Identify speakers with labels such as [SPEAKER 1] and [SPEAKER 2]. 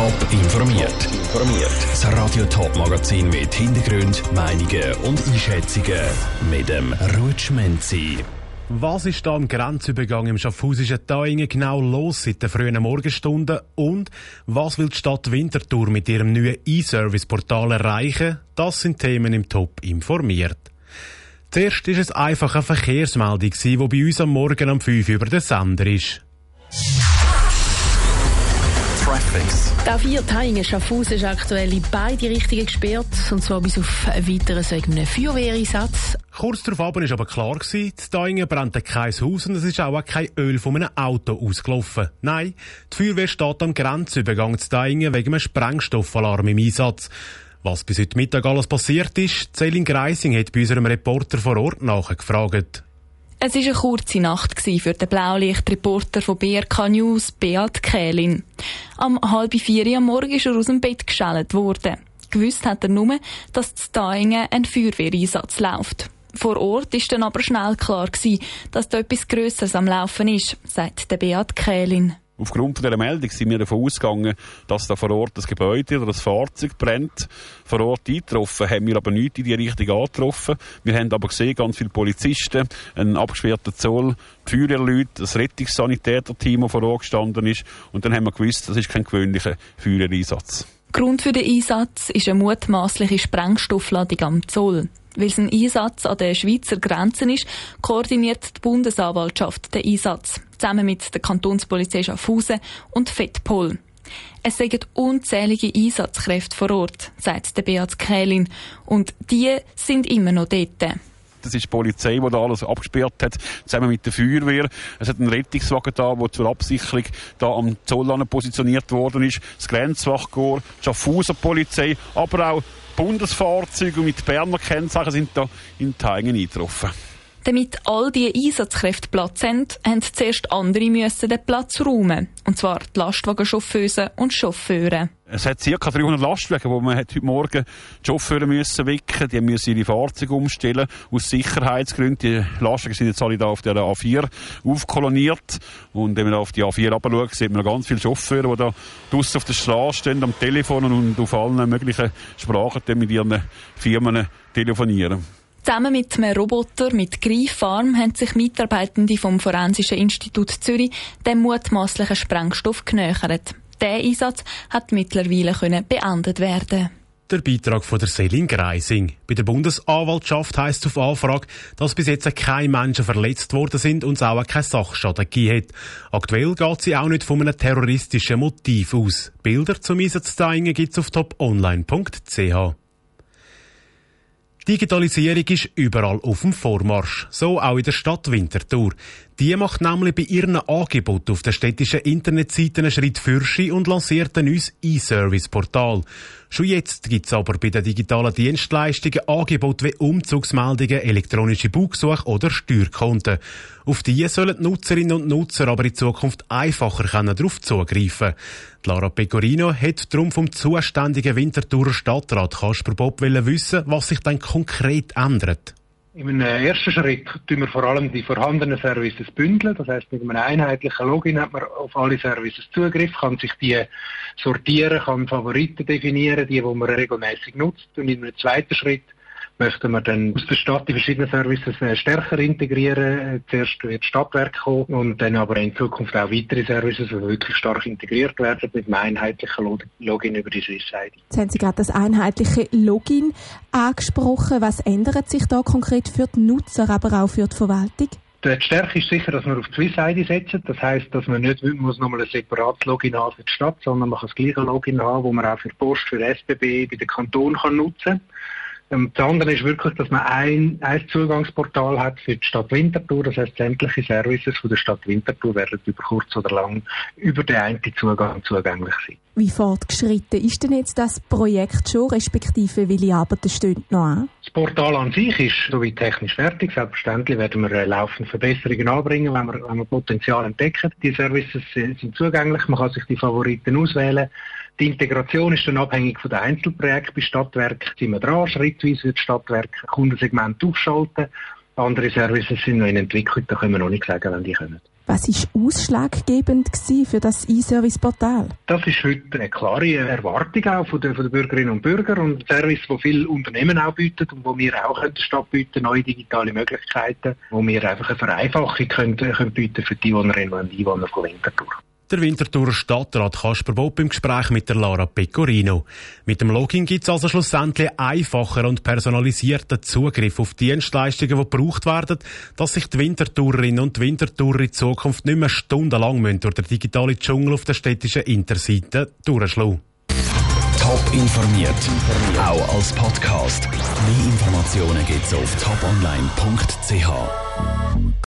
[SPEAKER 1] Top informiert. Informiert. Das Radio Top Magazin mit Hintergrund, Meinungen und Einschätzungen mit dem Rutschmenzi.
[SPEAKER 2] Was ist da am Grenzübergang im Schaffhausischen Taingen genau los seit den frühen Morgenstunden und was will die Stadt Winterthur mit ihrem neuen E-Service-Portal erreichen? Das sind Themen im Top informiert. Zuerst war es einfach eine Verkehrsmeldung, die bei uns am Morgen um 5 Uhr über den Sender ist.
[SPEAKER 3] Traffics. Der vier Teilen Schaffhausen ist aktuell in beide Richtungen gesperrt, und zwar bis auf weiteres wegen einem Feuerwehreinsatz.
[SPEAKER 2] Kurz darauf war aber klar, gewesen, die Teilen brannte kein Haus und es ist auch kein Öl von einem Auto ausgelaufen. Nein, die Feuerwehr steht am Grenzübergang zu Teilen wegen einem Sprengstoffalarm im Einsatz. Was bis heute Mittag alles passiert ist, Celine Greising hat bei unserem Reporter vor Ort nachgefragt.
[SPEAKER 4] Es war eine kurze Nacht für den Blaulichtreporter von BRK News, Beat Kählin. Am halb vier am Morgen ist er aus dem Bett geschält worden. Gewusst hat er nur, dass zu Daingen ein Feuerwehreinsatz läuft. Vor Ort ist dann aber schnell klar dass da etwas Grösseres am Laufen ist, sagt der Beat Kählin.
[SPEAKER 5] Aufgrund dieser Meldung sind wir davon ausgegangen, dass da vor Ort das Gebäude oder das Fahrzeug brennt. Vor Ort eingetroffen haben wir aber nichts in die Richtung angetroffen. Wir haben aber gesehen, ganz viele Polizisten, einen abgesperrten Zoll, die Feuerwehrleute, das Rettungssanitäter-Team, das vor Ort gestanden ist. Und dann haben wir gewusst, das ist kein gewöhnlicher Feuerwehreinsatz.
[SPEAKER 4] Grund für den Einsatz ist eine mutmaßliche Sprengstoffladung am Zoll. Weil es ein Einsatz an der Schweizer Grenze ist, koordiniert die Bundesanwaltschaft den Einsatz, zusammen mit der Kantonspolizei Schaffhausen und FEDPOL. Es sind unzählige Einsatzkräfte vor Ort, sagt der Beat Kählin, und die sind immer noch dort.
[SPEAKER 5] Das ist die Polizei, die da alles abgesperrt hat, zusammen mit der Feuerwehr. Es hat einen Rettungswagen da, der zur Absicherung da am Zoll positioniert worden ist. Das Grenzwachkorps, die Schaffhauser Polizei, aber auch Bundesfahrzeuge mit Berner Kennzeichen sind da in Teigen eingetroffen.
[SPEAKER 4] Damit all diese Einsatzkräfte Platz haben, haben zuerst andere müssen den Platz räumen. Und zwar die Lastwagenchauffeure und Chauffeure.
[SPEAKER 5] Es hat ca. 300 Lastwagen, wo man heute Morgen die Chauffeure müssen wecken Die müssen ihre Fahrzeuge umstellen. Aus Sicherheitsgründen. Die Lastwagen sind jetzt alle da auf der A4 aufkoloniert. Und wenn man auf die A4 runterschaut, sieht man ganz viele Chauffeure, die da draussen auf der Straße stehen, am Telefon und auf allen möglichen Sprachen mit ihren Firmen telefonieren.
[SPEAKER 4] Zusammen mit einem Roboter mit Greifarm haben sich Mitarbeitende vom Forensischen Institut Zürich dem mutmaßlichen Sprengstoff genähert. Der Einsatz hat mittlerweile beendet werden.
[SPEAKER 2] Der Beitrag von der Selin Greising. Bei der Bundesanwaltschaft heisst auf Anfrage, dass bis jetzt keine Menschen verletzt worden sind und es auch keinen Sachschaden gegeben. Aktuell geht sie auch nicht von einem terroristischen Motiv aus. Bilder zum Einsatz gibt es auf toponline.ch. Digitalisierung ist überall auf dem Vormarsch. So auch in der Stadt Winterthur. Die macht nämlich bei ihren Angeboten auf der städtischen Internetseite einen Schritt fürschen und lanciert ein neues E-Service-Portal. Schon jetzt gibt's aber bei den digitalen Dienstleistungen Angebote wie Umzugsmeldungen, elektronische Buchsuche oder Steuerkonten. Auf die sollen die Nutzerinnen und Nutzer aber in Zukunft einfacher darauf zugreifen Lara Pecorino hat darum vom zuständigen Winterthurer Stadtrat Kasper Bob wissen, was sich dann konkret ändert.
[SPEAKER 6] In einem ersten Schritt tun wir vor allem die vorhandenen Services bündeln. Das heißt, mit einem einheitlichen Login hat man auf alle Services Zugriff, kann sich die sortieren, kann Favoriten definieren, die, die man regelmäßig nutzt. Und in einem zweiten Schritt möchten wir dann aus der Stadt die verschiedenen Services äh, stärker integrieren. Zuerst wird Stadtwerk kommen und dann aber in Zukunft auch weitere Services, die wirklich stark integriert werden mit einem einheitlichen Login über die Swiss ID.
[SPEAKER 7] Jetzt haben Sie gerade das einheitliche Login angesprochen. Was ändert sich da konkret für die Nutzer, aber auch für die Verwaltung?
[SPEAKER 6] Die Stärke ist sicher, dass wir auf die Swiss ID setzen. Das heisst, dass man nicht muss nochmal ein separates Login haben für die Stadt, sondern man kann das gleiche Login haben, wo man auch für Post, für SBB, bei den Kanton kann nutzen kann. Ähm, das andere ist wirklich, dass man ein, ein Zugangsportal hat für die Stadt Winterthur. Das heißt, sämtliche Services von der Stadt Winterthur werden über kurz oder lang über den einen Zugang zugänglich sein.
[SPEAKER 7] Wie fortgeschritten ist denn jetzt das Projekt schon, respektive welche Arbeiten stehen noch an?
[SPEAKER 6] Das Portal an sich ist soweit technisch fertig. Selbstverständlich werden wir äh, laufend Verbesserungen anbringen, wenn wir, wenn wir Potenzial entdecken. Die Services sind zugänglich, man kann sich die Favoriten auswählen. Die Integration ist dann abhängig von den Einzelprojekten. Bei Stadtwerk sind wir dran. Schrittweise wird Stadtwerk Kundensegment aufschalten. Andere Services sind noch in Entwicklung, da können wir noch nicht sagen, wann die kommen.
[SPEAKER 7] Was war ausschlaggebend für das E-Service-Portal?
[SPEAKER 6] Das ist heute eine klare Erwartung auch von den, Bürgerinnen und Bürgern und ein Service, wo viele Unternehmen auch bieten und wo wir auch Stadt bieten, neue digitale Möglichkeiten, wo wir einfach eine Vereinfachung können, können bieten für die Einwohnerinnen und Einwohner von Winterthur.
[SPEAKER 2] Der Winterthurer Stadtrat Kasper Bob im Gespräch mit der Lara Pecorino. Mit dem Login gibt es also schlussendlich einfacher und personalisierten Zugriff auf Dienstleistungen, die gebraucht werden, dass sich die Wintertourerinnen und die Wintertourer in Zukunft nicht mehr stundenlang durch den digitalen Dschungel auf der städtischen Interseite durchschlagen.
[SPEAKER 1] Top informiert, auch als Podcast. Mehr Informationen gibt es auf toponline.ch.